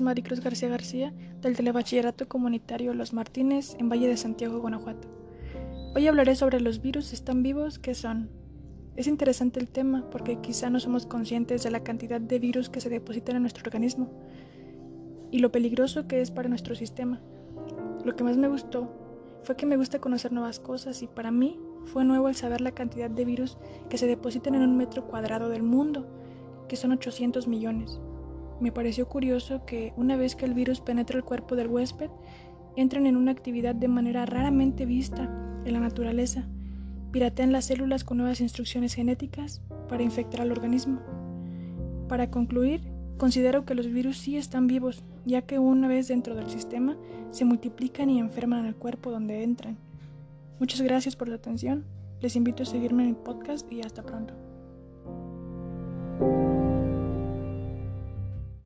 Maricruz García García del Telebachillerato Comunitario Los Martínez en Valle de Santiago, Guanajuato. Hoy hablaré sobre los virus están vivos, ¿qué son? Es interesante el tema porque quizá no somos conscientes de la cantidad de virus que se depositan en nuestro organismo y lo peligroso que es para nuestro sistema. Lo que más me gustó fue que me gusta conocer nuevas cosas y para mí fue nuevo el saber la cantidad de virus que se depositan en un metro cuadrado del mundo, que son 800 millones. Me pareció curioso que una vez que el virus penetra el cuerpo del huésped, entran en una actividad de manera raramente vista en la naturaleza, piratean las células con nuevas instrucciones genéticas para infectar al organismo. Para concluir, considero que los virus sí están vivos, ya que una vez dentro del sistema se multiplican y enferman en el cuerpo donde entran. Muchas gracias por su atención. Les invito a seguirme en el podcast y hasta pronto.